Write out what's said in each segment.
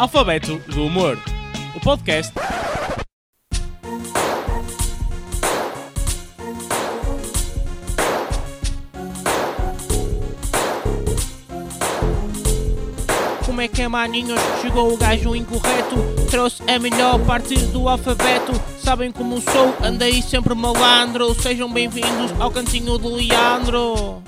Alfabeto do Humor, o podcast. Como é que é, maninhos? Chegou o gajo incorreto, trouxe a melhor parte do alfabeto. Sabem como sou, andei sempre malandro. Sejam bem-vindos ao cantinho do Leandro.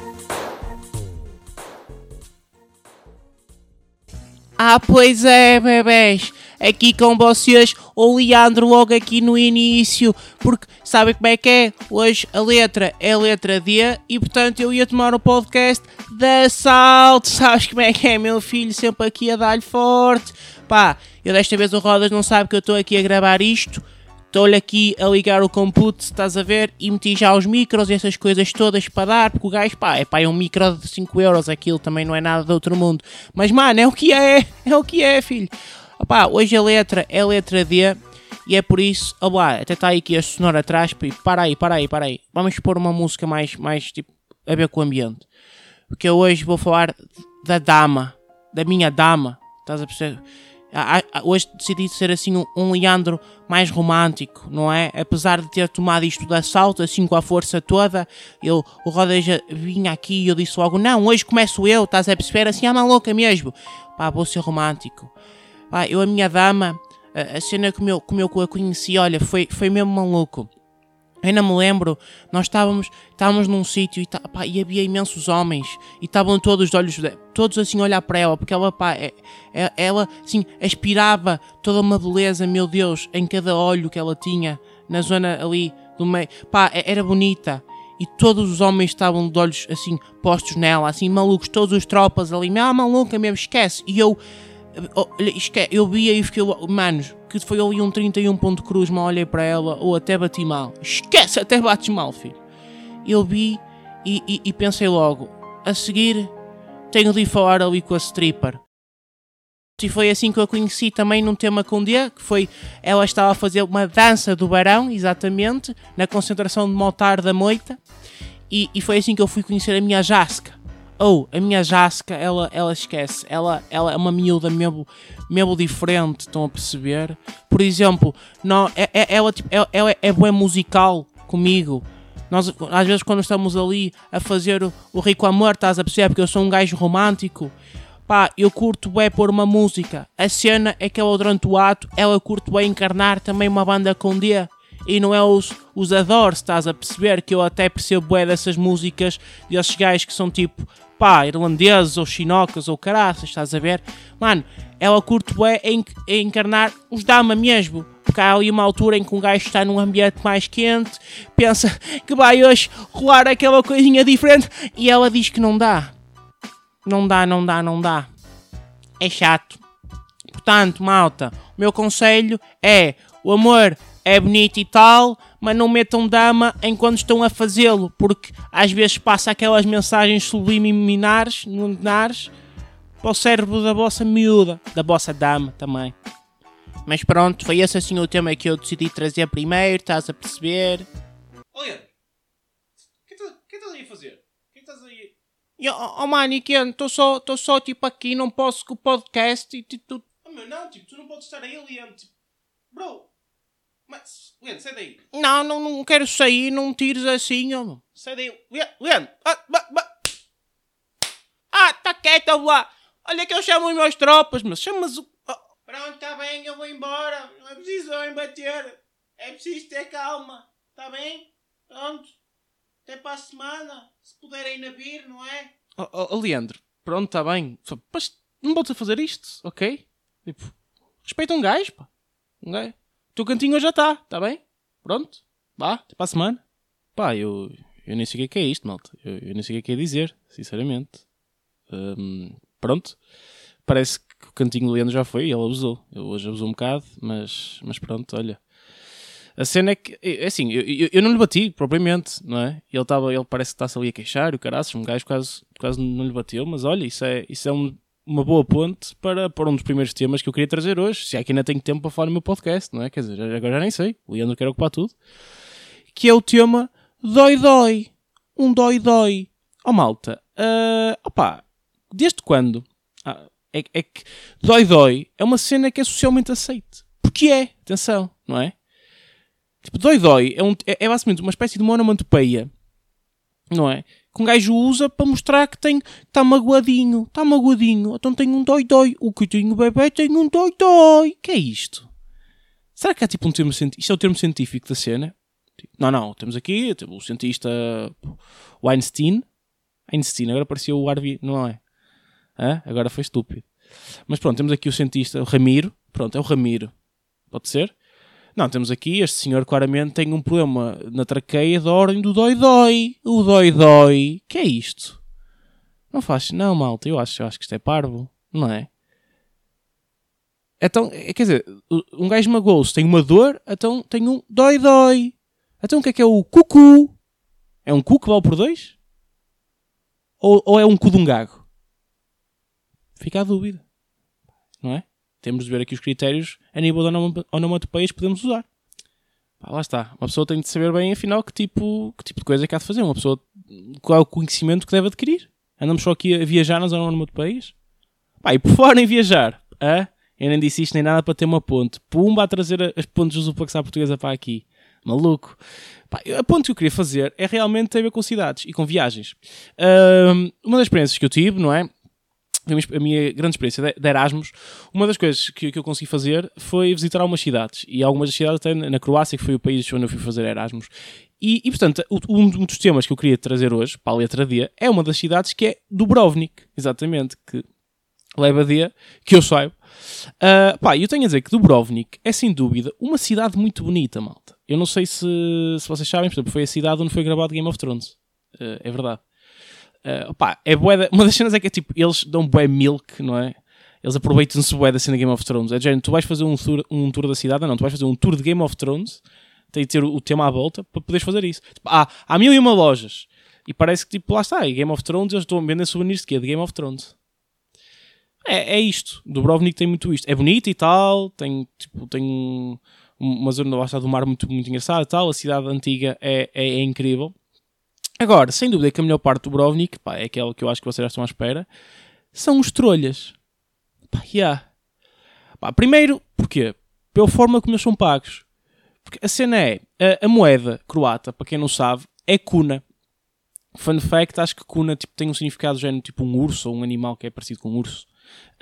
Ah, pois é, bebés. Aqui com vocês, o Leandro logo aqui no início. Porque sabem como é que é? Hoje a letra é a letra D e portanto eu ia tomar o podcast da Salto. Sabes como é que é, meu filho? Sempre aqui a dar-lhe forte. Pá, eu desta vez o Rodas não sabe que eu estou aqui a gravar isto. Estou-lhe aqui a ligar o compute, estás a ver? E meti já os micros e essas coisas todas para dar, porque o gajo, pá, é pá, é um micro de 5 euros, aquilo também não é nada de outro mundo. Mas, mano, é o que é, é o que é, filho. Opá, hoje a letra é a letra D e é por isso, opá, até está aqui a sonora atrás, para aí, para aí, para aí. Vamos pôr uma música mais, mais, tipo, a ver com o ambiente. Porque eu hoje vou falar da dama, da minha dama, estás a perceber? Hoje decidi ser assim um, Leandro mais romântico, não é? Apesar de ter tomado isto de assalto, assim com a força toda, eu, o Rodeja vinha aqui e eu disse logo: Não, hoje começo eu, estás a perceber? Assim, ah, maluca mesmo. Pá, vou ser romântico. Pá, eu, a minha dama, a, a cena que eu, como eu a conheci, olha, foi, foi mesmo maluco. Ainda me lembro, nós estávamos, estávamos num sítio e, e havia imensos homens e estavam todos os olhos, todos assim a olhar para ela, porque ela, pá, é, é, ela assim, aspirava toda uma beleza, meu Deus, em cada olho que ela tinha, na zona ali do meio, pá, é, era bonita. E todos os homens estavam de olhos assim postos nela, assim malucos, todos os tropas ali, ah, maluca mesmo, esquece. E eu, esquece, eu via e fiquei, manos, que foi ali um 31 ponto cruz, mal olhei para ela, ou até bati mal. Esquece, até bates mal, filho. Eu vi e, e, e pensei logo, a seguir tenho de ir falar ali com a stripper. E foi assim que eu a conheci também num tema com D, que foi ela estava a fazer uma dança do barão, exatamente, na concentração de Motar da Moita, e, e foi assim que eu fui conhecer a minha Jasca. Oh, a minha Jasca, ela, ela esquece, ela, ela é uma miúda mesmo, mesmo diferente, estão a perceber? Por exemplo, não, é, é, ela, tipo, é, é boa musical comigo. Nós, às vezes, quando estamos ali a fazer o, o Rico Amor, estás a perceber? Porque eu sou um gajo romântico. Pá, eu curto bem pôr uma música. A cena é que ela, durante o ato, ela curte bem encarnar também uma banda com D. E não é os, os adoro, estás a perceber? Que eu até percebo bem dessas músicas desses gajos que são tipo pá, irlandeses ou chinocas ou caraças, estás a ver? Mano, ela curte bem em, em encarnar os dama mesmo. Porque há ali uma altura em que um gajo está num ambiente mais quente, pensa que vai hoje rolar aquela coisinha diferente e ela diz que não dá. Não dá, não dá, não dá. É chato. Portanto, malta, o meu conselho é: o amor é bonito e tal, mas não metam dama enquanto estão a fazê-lo, porque às vezes passa aquelas mensagens subliminares luminares para o cérebro da vossa miúda, da vossa dama também. Mas pronto, foi esse assim o tema que eu decidi trazer primeiro, estás a perceber? Olha, o que estás aí a fazer? O que estás aí? Eu, oh, oh mano, estou só, tô só tipo aqui, não posso com o podcast e tipo. Oh, meu, não, tipo, tu não podes estar aí, Leandro. Tipo, bro, mas, Leandro, sai daí. Não, não, não quero sair, não tires assim, ó. Sai daí. Leandro, ah, ah, tá quieto lá. Olha que eu chamo os meus tropas, mas chamas o. Oh. Pronto, tá bem, eu vou embora. Não é preciso embater. É preciso ter calma. Tá bem? Pronto. Até para a semana. Se puderem ainda vir, não é? Oh, oh, oh Leandro, pronto, tá bem. Mas não voltes a fazer isto, ok? Tipo, respeita um gajo, pá. Um gajo. Teu cantinho já está, está bem? Pronto? Vá, até para a semana. Pá, eu, eu nem sei o que é, é isto, malta. Eu, eu nem sei o que é, é dizer, sinceramente. Um, pronto. Parece que o cantinho do Leandro já foi e ele abusou. Ele hoje abusou um bocado, mas, mas pronto, olha. A cena é que, é assim, eu, eu, eu não lhe bati propriamente, não é? Ele, tava, ele parece que está-se ali a queixar, o caraças, um gajo quase, quase não lhe bateu, mas olha, isso é, isso é um, uma boa ponte para, para um dos primeiros temas que eu queria trazer hoje. Se é que ainda tenho tempo para falar no meu podcast, não é? Quer dizer, agora já nem sei. O Leandro quer ocupar tudo. Que é o tema Dói Dói. Um Dói Dói. Oh malta, uh, opá, desde quando? Ah, é, é que dói-dói é uma cena que é socialmente aceite. Porque é, atenção, não é? Tipo, dói-dói é, um, é, é basicamente uma espécie de monomantopeia, não é? Que um gajo usa para mostrar que tem está magoadinho, está magoadinho, então tem um dói-dói. O coitadinho bebê tem um dói-dói. que é isto? Será que há tipo um termo científico? Isto é o termo científico da cena? Não, não, temos aqui temos o cientista Weinstein. Einstein, agora parecia o Harvey, não é? Agora foi estúpido. Mas pronto, temos aqui o cientista, o Ramiro. Pronto, é o Ramiro. Pode ser? Não, temos aqui, este senhor claramente tem um problema na traqueia da ordem do dói-dói. O dói-dói. que é isto? Não faz, não, malta, eu acho, eu acho que isto é parvo, não é? Então, é, quer dizer, um gajo magoou-se, tem uma dor, então tem um dói-dói. Então o que é que é o cucu? É um cu que vale por dois? Ou, ou é um cu de um gago? Fica a dúvida. Não é? Temos de ver aqui os critérios a nível de onomatopeias que podemos usar. Pá, lá está. Uma pessoa tem de saber bem, afinal, que tipo, que tipo de coisa é que há de fazer. Uma pessoa, qual é o conhecimento que deve adquirir. Andamos só aqui a viajar nas onomatopeias. Pá, e por fora em viajar, a, eu nem disse isto nem nada para ter uma ponte. Pumba a trazer as pontes do Zupaxá portuguesa para aqui. Maluco. Pá, a ponte que eu queria fazer é realmente ter a ver com cidades e com viagens. Um, uma das experiências que eu tive, não é? A minha grande experiência de Erasmus, uma das coisas que, que, eu consegui fazer foi visitar algumas cidades. E algumas das cidades até na Croácia, que foi o país onde eu fui fazer Erasmus. E, e portanto, um dos temas que eu queria trazer hoje, para a letra D, é uma das cidades que é Dubrovnik, exatamente, que leva dia, que eu saiba. Uh, pá, eu tenho a dizer que Dubrovnik é sem dúvida uma cidade muito bonita, malta. Eu não sei se, se vocês sabem, por exemplo, foi a cidade onde foi gravado Game of Thrones. Uh, é verdade. Uh, opá, é bué uma das cenas é que é tipo, eles dão bué milk, não é? Eles aproveitam-se bué da cena Game of Thrones. É de tu vais fazer um tour, um tour da cidade, não, tu vais fazer um tour de Game of Thrones, tem de ter o, tema à volta para poderes fazer isso. Tipo, há, há mil e uma lojas e parece que tipo, lá está, Game of Thrones, eles estão a vender souvenirs de quê? De Game of Thrones. É, é isto. Dubrovnik tem muito isto. É bonito e tal, tem, tipo, tem uma zona lá está do mar muito, muito engraçada e tal. A cidade antiga é, é, é incrível. Agora, sem dúvida que a melhor parte do Brovnik, pá, é aquela que eu acho que vocês já estão à espera, são os trolhas. Pá, yeah. pá, primeiro, porquê? Pela forma como eles são pagos. Porque a cena é, a, a, moeda croata, para quem não sabe, é cuna. Fun fact, acho que cuna tipo, tem um significado género tipo um urso ou um animal que é parecido com um urso.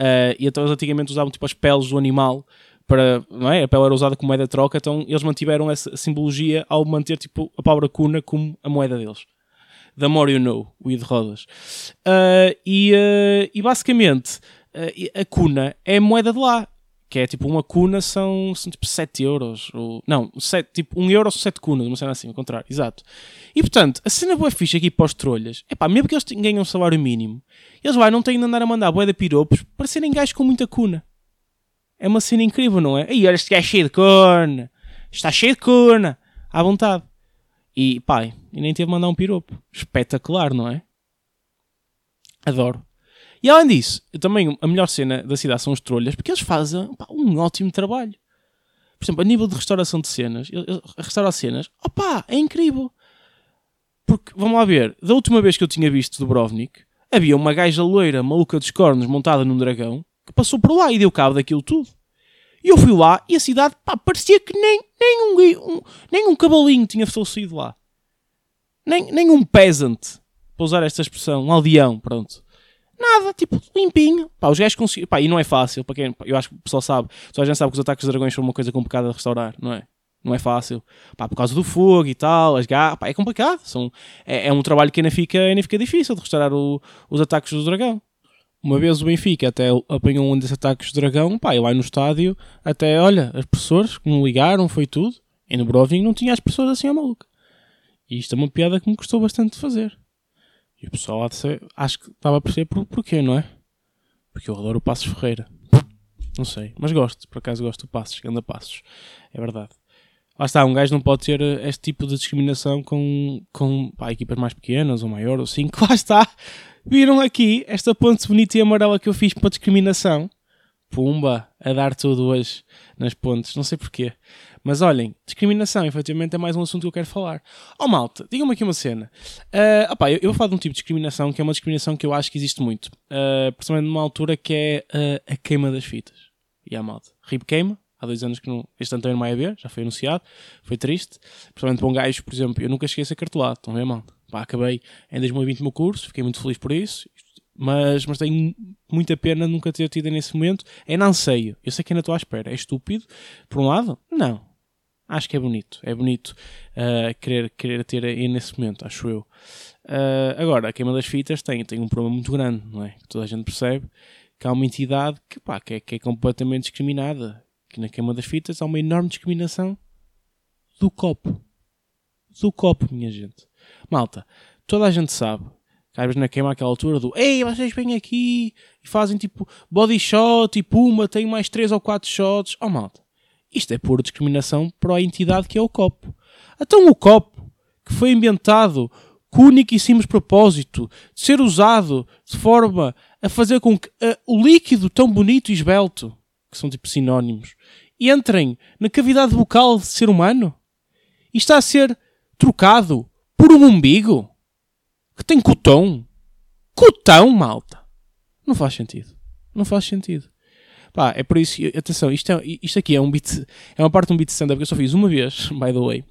Uh, e então eles antigamente usavam tipo as peles do animal para, não é? A pele era usada como moeda de troca, então eles mantiveram essa simbologia ao manter tipo a palavra cuna como a moeda deles. The More You Know, de Rodas. Uh, e, uh, e basicamente, uh, a cuna é a moeda de lá. Que é tipo uma cuna são, são tipo 7 euros. Ou, não, 7, tipo 1 euro são 7 cunas, uma cena assim, ao contrário, exato. E portanto, a cena boa ficha aqui para os trolhas é pá, mesmo que eles ganham um salário mínimo, eles vai, não têm de andar a mandar boeda piropos para serem gajos com muita cuna. É uma cena incrível, não é? E olha, este gajo é cheio de cuna, está cheio de cuna, à vontade. E pai, e nem teve de mandar um piropo. Espetacular, não é? Adoro. E além disso, também a melhor cena da cidade são os trolhas, porque eles fazem pá, um ótimo trabalho. Por exemplo, a nível de restauração de cenas, restaurar cenas, opá, é incrível. Porque, vamos lá ver, da última vez que eu tinha visto Dubrovnik, havia uma gaja loira maluca dos cornos montada num dragão que passou por lá e deu cabo daquilo tudo. E eu fui lá e a cidade, pá, parecia que nem, nem, um, um, nem um cavalinho tinha falecido lá. Nem, nem um peasant, para usar esta expressão, um aldeão, pronto. Nada, tipo, limpinho. Pá, os gajos conseguiram. Pá, e não é fácil, para quem. Eu acho que o pessoal sabe. Só a gente sabe que os ataques dos dragões são uma coisa complicada de restaurar, não é? Não é fácil. Pá, por causa do fogo e tal, as garras. Pá, é complicado. São, é, é um trabalho que ainda fica, ainda fica difícil de restaurar o, os ataques do dragão. Uma vez o Benfica até apanhou um desses ataques de dragão, pá, e lá no estádio, até, olha, as pessoas que me ligaram, foi tudo. E no Broving não tinha as pessoas assim a maluca. E isto é uma piada que me custou bastante de fazer. E o pessoal acho que estava a perceber por, porquê, não é? Porque eu adoro o Passos Ferreira. Não sei, mas gosto, por acaso gosto do Passos, anda Passos. É verdade. Lá está, um gajo não pode ter eh, este tipo de discriminação com, com pá, equipas mais pequenas ou maior ou assim, que lá está. Viram aqui esta ponte bonita e amarela que eu fiz para discriminação? Pumba, a dar tudo hoje nas pontes, não sei porquê. Mas olhem, discriminação, efetivamente, é mais um assunto que eu quero falar. Oh malta, digam-me aqui uma cena. Uh, opa, eu, eu vou falar de um tipo de discriminação que é uma discriminação que eu acho que existe muito. Uh, principalmente numa altura que é uh, a queima das fitas. E a malta. RIP queima, há dois anos que não, este ano também não vai haver, já foi anunciado, foi triste. Principalmente para um gajo, por exemplo, eu nunca cheguei a ser cartolado, estão a ver? Pá, acabei em 2020 o meu curso, fiquei muito feliz por isso, mas, mas tenho muita pena nunca ter tido nesse momento. É não sei, eu sei que ainda estou à espera. É estúpido, por um lado? Não. Acho que é bonito. É bonito uh, querer, querer ter aí nesse momento, acho eu. Uh, agora, a queima das fitas tem, tem um problema muito grande, não é? Que toda a gente percebe que há uma entidade que, pá, que, é, que é completamente discriminada. Que na queima das fitas há uma enorme discriminação do copo. Do copo, minha gente. Malta, toda a gente sabe Às na queima àquela altura do Ei, vocês vêm aqui e fazem tipo body shot e puma, tem mais 3 ou 4 shots. Oh malta, isto é pura discriminação para a entidade que é o copo. Então o copo, que foi inventado com o único e simples propósito de ser usado de forma a fazer com que uh, o líquido tão bonito e esbelto, que são tipo sinónimos, entrem na cavidade bucal de ser humano e está a ser trocado por um umbigo que tem cotão. Cotão, malta. Não faz sentido. Não faz sentido. Pá, é por isso, atenção, isto, é, isto aqui é um beat, é uma parte de um beat stand-up que eu só fiz uma vez, by the way,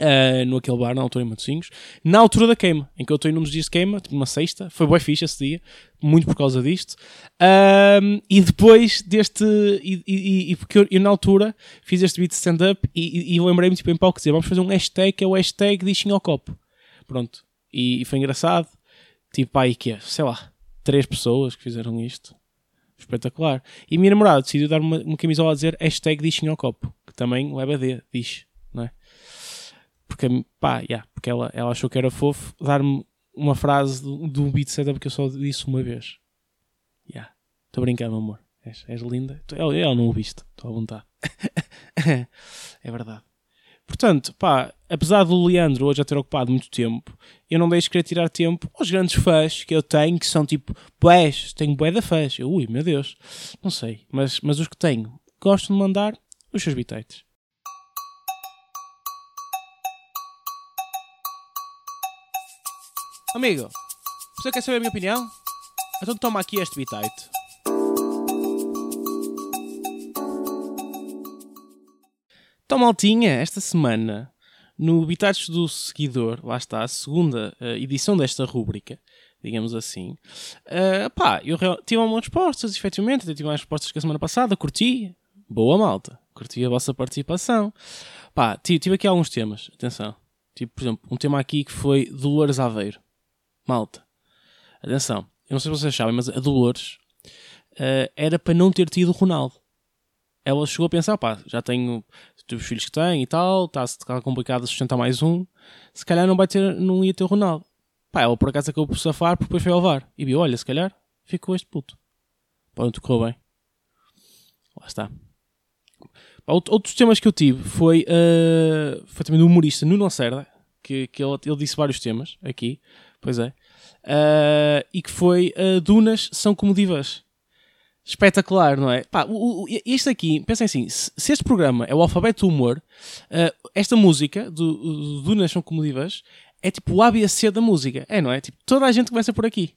uh, no aquele bar, na altura em Matosinhos, na altura da queima, em que eu estou num dos dias de queima, tipo uma sexta, foi bem fixe esse dia, muito por causa disto, uh, e depois deste, e, e, e porque eu, eu, na altura fiz este beat stand-up e, e lembrei-me tipo em palco dizer, vamos fazer um hashtag que é o hashtag Dixinho ao Copo, pronto, e, foi engraçado, tipo aí que é, sei lá, três pessoas que fizeram isto, espetacular. E a minha namorada decidiu dar uma, uma camisola a dizer hashtag dixinho ao copo, que também leva D, diz? Porque, pá, yeah, porque ela, ela achou que era fofo dar-me uma frase do, do beat setup que eu só disse uma vez. Yeah. Estou brincando, amor. És, és linda. Ela, ela não o viste, estou a vontade. é verdade. Portanto, pá, apesar do Leandro hoje já ter ocupado muito tempo, eu não deixo querer tirar tempo aos grandes fãs que eu tenho, que são tipo, bués, tenho bué da fãs. Ui, meu Deus, não sei, mas, mas os que tenho, gosto de mandar os seus bitites. Amigo, você quer saber a minha opinião? Então toma aqui este bitite. Então, maltinha, esta semana, no Bitates do Seguidor, lá está, a segunda uh, edição desta rúbrica, digamos assim, uh, pá, eu tive algumas respostas, efetivamente, eu tive mais respostas que a semana passada, curti, boa malta, curti a vossa participação. Pá, tive, tive aqui alguns temas, atenção. Tipo, por exemplo, um tema aqui que foi Dolores Aveiro. Malta, atenção, eu não sei se vocês sabem, mas a Dolores uh, era para não ter tido o Ronaldo ela chegou a pensar, pá, já tenho os filhos que tenho e tal, está-se tá complicado sustentar mais um, se calhar não vai ter, não ia ter o Ronaldo. Pá, ela por acaso acabou por safar, porque depois foi ao levar. E viu, olha, se calhar ficou este puto. Pronto, correu bem. Lá está. outros temas que eu tive foi, uh, foi também do humorista Nuno Lacerda, que, que ele, ele, disse vários temas aqui, pois é, uh, e que foi uh, Dunas são como divas espetacular, não é? Pá, o, o, isto aqui, pensem assim, se, se, este programa é o alfabeto do humor, uh, esta música do, do Nação Comodivas é tipo o ABC da música, é, não é? Tipo, toda a gente começa por aqui.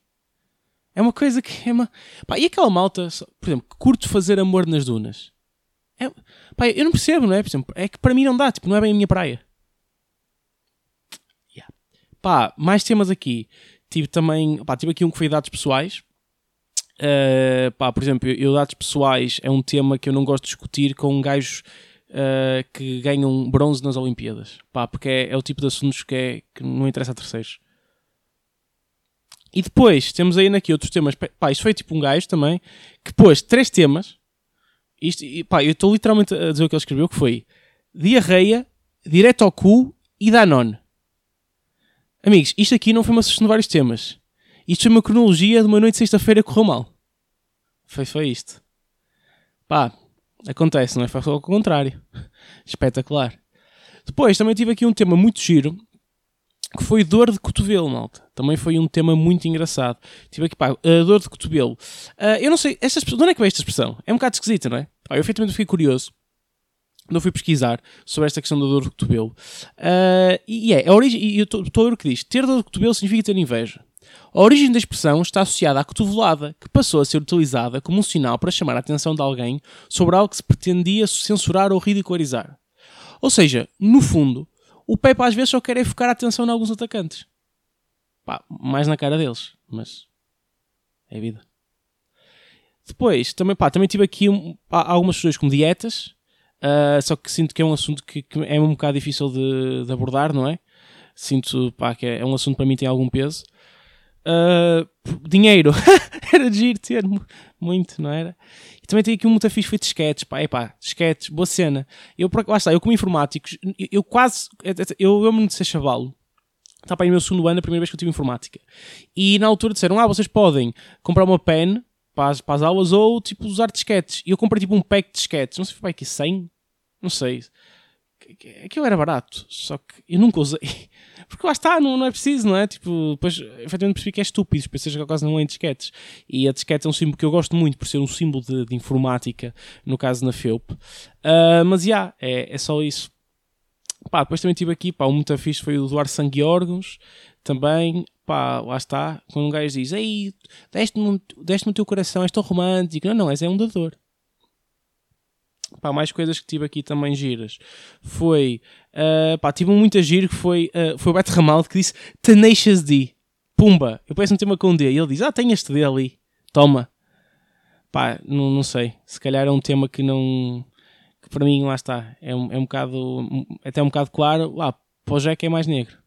É uma coisa que é uma... Pá, e aquela malta, por exemplo, que curte fazer amor nas dunas? É... Pá, eu não percebo, não é? Por exemplo, é que para mim não dá, tipo, não é bem a minha praia. Pá, mais temas aqui. Tive também, pá, tive aqui um que foi dados pessoais Uh, pá, por exemplo, eu, dados pessoais é um tema que eu não gosto de discutir com gajos uh, que ganham bronze nas Olimpíadas, pá, porque é, é, o tipo de assuntos que, é, que não interessa a terceiros. E depois temos aí aqui outros temas. Pá, isto foi tipo um gajo também que pôs três temas. Isto, e, pá, eu estou literalmente a dizer o que ele escreveu: que foi diarreia, direto ao cu e Danone. Amigos, isto aqui não foi uma sessão de vários temas. Isto foi uma cronologia de uma noite de sexta-feira que correu mal. Foi, isto. Pá, acontece, não é? Foi o contrário. Espetacular. Depois também tive aqui um tema muito giro que foi dor de cotovelo, malta. Também foi um tema muito engraçado. Tive aqui, pá, uh, dor de cotovelo. Uh, eu não sei, esta, de onde é que veio esta expressão? É um bocado esquisita, não é? Eu efetivamente fiquei curioso. Eu fui pesquisar sobre esta questão da dor do cotovelo. Uh, e é, a origem, e eu estou a ver o que diz: ter dor do cotovelo significa ter inveja. A origem da expressão está associada à cotovelada, que passou a ser utilizada como um sinal para chamar a atenção de alguém sobre algo que se pretendia censurar ou ridicularizar. Ou seja, no fundo, o Pepe às vezes só quer é focar a atenção em alguns atacantes. Pá, mais na cara deles, mas é vida. Depois, também, pá, também tive aqui um, algumas questões como dietas, uh, só que sinto que é um assunto que, que é um bocado difícil de, de, abordar, não é? Sinto pá, que é, é um assunto que para mim tem algum peso. Uh, dinheiro, era giro ter muito, não era? E também tem aqui um muito fixe, de sketches, pá, epá, sketches, boa cena. Eu, lá está, eu como informáticos, eu, eu quase, eu lembro-me de ser chavalo, está para aí no meu segundo ano, a primeira vez que eu tive informática. E na altura disseram, ah, vocês podem comprar uma pen para as, para as aulas ou, tipo, usar disquetes. E eu comprei, tipo, um pack de disquetes, não sei se foi aqui 100, não sei. Aquilo era barato, só que eu nunca usei. Porque lá está, não, não é preciso, não é? Tipo, depois efetivamente percebi que é estúpido, pensei que quase não é em disquetes. E a disquete é um símbolo que eu gosto muito por ser um símbolo de, de informática, no caso na FEUP. Uh, mas já, yeah, é, é só isso. Pá, depois também tive aqui, pá, um muito fixe foi o doar sangue órgãos, também, pá, lá está, quando um gajo diz, ei, deste-me deste o teu coração, és tão romântico, não, não, és é um dador. Pá, mais coisas que tive aqui também giras. Foi, uh, pá, tive um muito giro que foi, uh, foi o Beto Ramaldo que disse Tenacious D. Pumba, eu peço um tema com um D. E ele diz, ah, tem este D ali, toma. Pá, não, não sei, se calhar é um tema que não, que para mim, lá está, é um, é um bocado, até um bocado claro, lá, para o Jack é mais negro.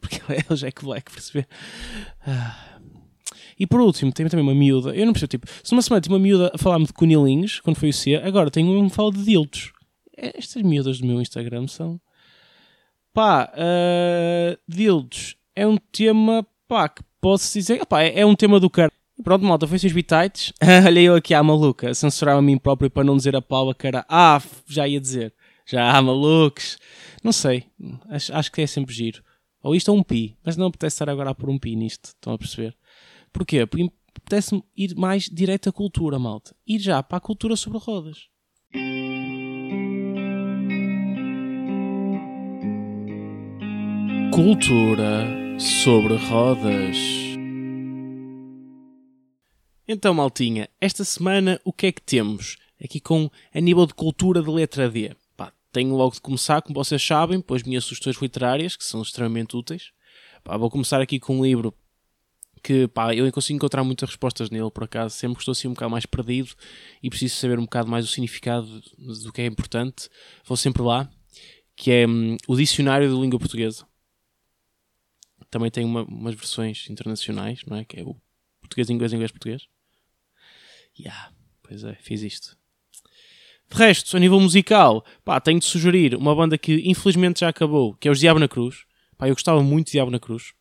Porque ele é o Jack Black, perceber? Ah. E por último, tem também uma miúda. Eu não percebo, tipo, se uma semana tinha uma miúda a falar-me de conilinhos, quando foi o C, agora tenho uma que fala de dildos. É, estas miúdas do meu Instagram são. Pá, uh, dildos é um tema, pá, que posso dizer. É, é um tema do cara. Pronto, malta, foi seus bitites. Olha eu aqui à maluca, censurar a mim próprio para não dizer a Paula que era. Ah, já ia dizer. Já há malucos. Não sei, acho, acho que é sempre giro. Ou isto é um pi, mas não apetece estar agora a pôr um pi nisto, estão a perceber? Porquê? Porque apetece-me ir mais direto à cultura, malta. Ir já para a cultura sobre rodas. Cultura sobre rodas. Então, maltinha, esta semana o que é que temos? Aqui com a nível de cultura de letra D. Tenho logo de começar, como vocês sabem, pelas minhas sugestões literárias, que são extremamente úteis. Pá, vou começar aqui com um livro que pá, eu consigo encontrar muitas respostas nele, por acaso, sempre estou assim um bocado mais perdido e preciso saber um bocado mais o significado do que é importante, vou sempre lá, que é hum, o Dicionário de Língua Portuguesa. Também tem uma, umas versões internacionais, não é? Que é o português, inglês, inglês, português. Yeah, pois é, fiz isto. De resto, a nível musical, pá, tenho de sugerir uma banda que infelizmente já acabou, que é os Diabo na Cruz. Pá, eu gostava muito de Diabo na Cruz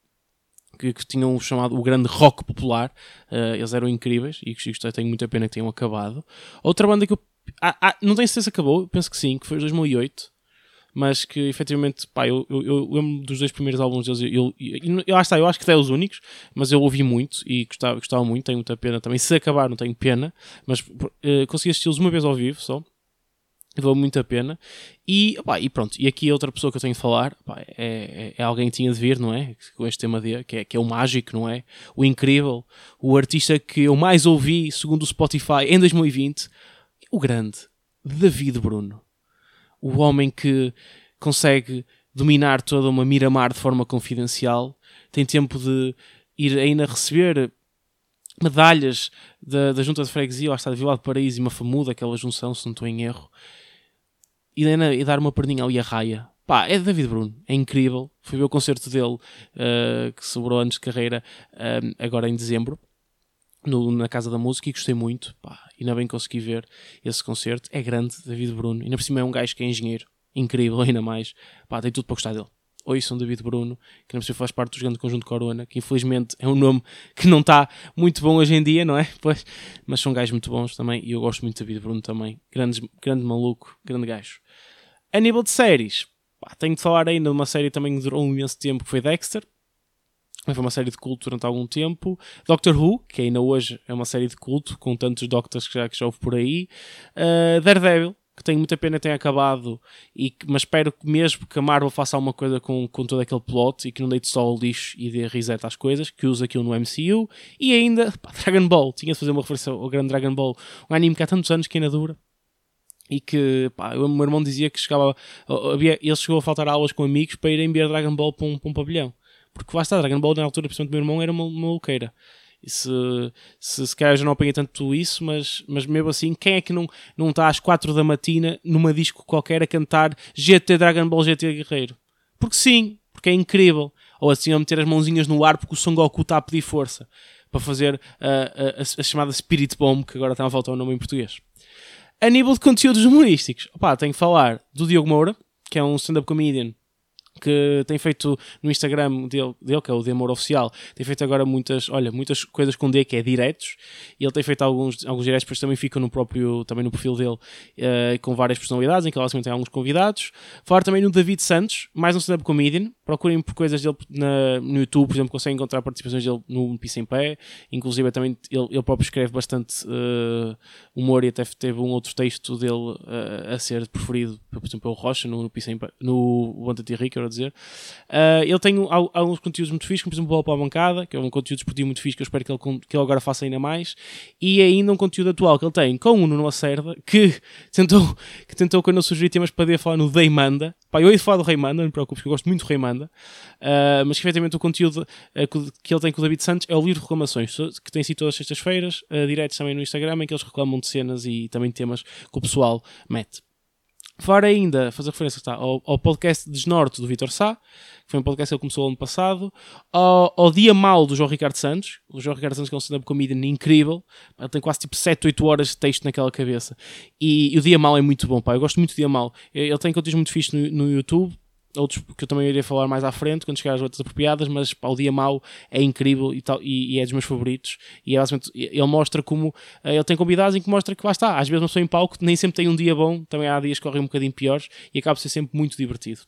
que, que tinham chamado o grande rock popular. Uh, eles eram incríveis e que tenho muita pena que tenham acabado. Outra banda que eu. Ah, ah, não tenho certeza se acabou, penso que sim, que foi em 2008. Mas que efetivamente, pá, eu, eu, eu lembro dos dois primeiros álbuns deles. Eu, eu, eu, eu acho que até os únicos, mas eu ouvi muito e gostava, gostava muito. Tenho muita pena também. Se acabar, não tenho pena, mas uh, consegui assisti-los uma vez ao vivo só valeu muito a pena. E, opa, e pronto, e aqui outra pessoa que eu tenho de falar opa, é, é, é, alguém que tinha de vir, não é? Com este tema de, que, é, que é o mágico, não é? O incrível, o artista que eu mais ouvi, segundo o Spotify, em 2020, o grande David Bruno. O homem que consegue dominar toda uma Miramar de forma confidencial, tem tempo de ir ainda receber medalhas da, da Junta de Freguesia, lá está de Vila de Paraíso e uma famuda, aquela junção, se não estou em erro, e, e dar uma perninha ali a raia. Pá, é David Bruno, é incrível. Fui ver o concerto dele, uh, que sobrou antes de carreira, uh, agora em dezembro, no, na Casa da Música, e gostei muito. Pá, ainda bem consegui ver esse concerto. É grande, David Bruno. Ainda por cima é um gajo que é engenheiro, incrível, ainda mais. Pá, tem tudo para gostar dele. Oi, sou David Bruno, que não precisa faz parte do grande conjunto Corona, que infelizmente é um nome que não está muito bom hoje em dia, não é? Pois, mas são gajos muito bons também, e eu gosto muito de David Bruno também. Grande, grande maluco, grande gajo. A nível de séries, pá, tenho de falar ainda de uma série também que durou um imenso tempo, que foi Dexter. Foi uma série de culto durante algum tempo. Doctor Who, que ainda hoje é uma série de culto, com tantos Doctors que já, que já houve por aí. Uh, Daredevil, que tenho muita pena tenha acabado, e, que- mas espero que mesmo que a Marvel faça alguma coisa com, com todo aquele plot e que não deite só ao lixo e dê reset às coisas, que use aquilo no MCU. E ainda, pá, Dragon Ball, tinha de fazer uma referência ao grande Dragon Ball, um anime que há tantos anos que ainda dura. E que, pá, o meu irmão dizia que chegava, havia, ele chegou a faltar aulas com amigos para irem ver Dragon Ball para um, para um pavilhão. Porque lá está, Dragon Ball na altura, principalmente o meu irmão, era uma, uma louqueira. E se, se, se calhar já não apanhei tanto isso, mas, mas mesmo assim, quem é que não, não está às 4 da matina numa disco qualquer a cantar GT Dragon Ball GT Guerreiro? Porque sim, porque é incrível. Ou assim a meter as mãozinhas no ar porque o Son Goku está a pedir força para fazer a, a, a chamada Spirit Bomb, que agora está a faltar o nome em português. A nível de conteúdos humorísticos, opá, tenho que falar do Diogo Moura, que é um stand-up comedian que tem feito no Instagram dele, dele, que é o D Amor Oficial, tem feito agora muitas, olha, muitas coisas com D, que é diretos, e ele tem feito alguns, alguns diretos, depois também ficam no próprio, também no perfil dele, eh, com várias personalidades, em que ele basicamente tem alguns convidados. Falar também no David Santos, mais um stand-up comedian, procurem por coisas dele na- no YouTube, por exemplo, conseguem encontrar participações dele no Pisa em Pé, inclusive também ele, ele próprio escreve bastante eh, humor e até teve um outro texto dele eh, a ser preferido, por exemplo, pelo Rocha, no, no, Pisa em Pé, no Banta Rico, quero dizer. Uh, ele tem al- alguns conteúdos muito fixos, como por exemplo Bola para a Bancada, que é um conteúdo esportivo muito fixe que eu espero que ele, que ele agora faça ainda mais, e ainda um conteúdo atual que ele tem com o Nuno Lacerda, que tentou, que tentou quando eu sugeri temas para poder falar no Rei Manda. Pá, eu ia falar do Rei Manda, não me preocupes, que eu gosto muito do Rei Manda, Uh, mas que efetivamente o conteúdo uh, que- ele tem com o David Santos é o livro de reclamações, que tem sido todas as sextas-feiras, diretos também no Instagram, em que eles reclamam de cenas e também temas que o pessoal mete. Fora ainda, fazer referência está, ao, ao podcast Desnorte do Vitor Sá, que foi um podcast que ele começou ano passado, ao, ao Dia Mal do João Ricardo Santos, o João Ricardo Santos que é um stand-up comedian incrível, ele tem quase tipo 7, 8 horas de texto naquela cabeça, e, e o Dia Mal é muito bom, pá, eu gosto muito do Dia Mal, ele tem conteúdos muito fixe no, no YouTube, outros que eu também irei falar mais à frente, quando chegar às outras apropriadas, mas pá, o Dia Mau é incrível e, tal, e, e é dos meus favoritos. E é basicamente, ele mostra como eh, ele tem convidados em que mostra que lá está. Às vezes uma pessoa em palco nem sempre tem um dia bom, também há dias que correm um bocadinho piores e acaba por ser sempre muito divertido.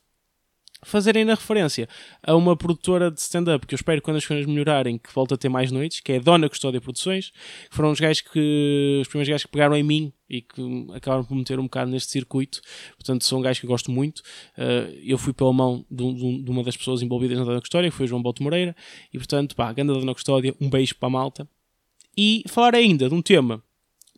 Fazerem na referência a uma produtora de stand-up que eu espero quando as coisas melhorarem que volte a ter mais noites, que é a Dona Custódia Produções, que foram os gajos que os primeiros gajos que pegaram em mim e que acabaram por meter um bocado neste circuito. Portanto, são gajos que eu gosto muito. Uh, eu fui pela mão de, um- uma das pessoas envolvidas na Dona Custódia, que foi o João Boto Moreira, e portanto, pá, da Dona Custódia, um beijo para a malta. E falar ainda de um tema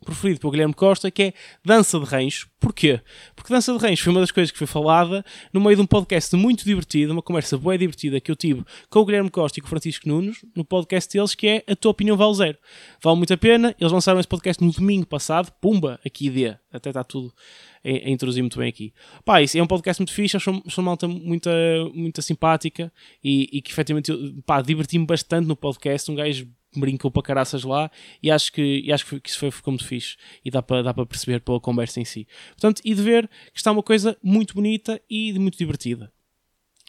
preferido pelo Guilherme Costa, que é dança de rancho. Porquê? Porque dança de rancho foi uma das coisas que foi falada no meio de um podcast muito divertido, uma conversa boa e divertida que eu tive com o Guilherme Costa e com o Francisco Nunes, no podcast deles, que é A Tua Opinião Vale Zero. Vale muito a pena, eles lançaram esse podcast no domingo passado, pumba, aqui de até está tudo a, introduzir muito bem aqui. Pá, isso é um podcast muito fixe, sou uma malta muito, muito simpática e, e que efetivamente, pá, diverti-me bastante no podcast, um gajo brincou para caraças lá e acho que, e acho que, isso foi, ficou muito fixe e dá para, dá para perceber pela conversa em si. Portanto, e de ver que está uma coisa muito bonita e muito divertida.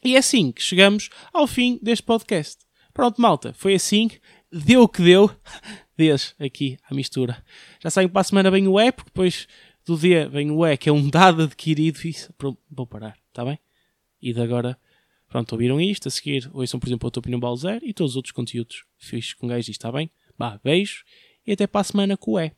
E é assim que chegamos ao fim deste podcast. Pronto, malta, foi assim, deu o que deu. Desde aqui à mistura. Já sabem que para a semana vem o E, porque depois do dia vem o E, que é um dado adquirido. E pronto, vou parar, está bem? E de agora Pronto, ouviram isto, a seguir ouçam, por exemplo, a tua opinião Balzer e todos os outros conteúdos fixos com gajo está bem? Bah, beijo e até para a semana com o E.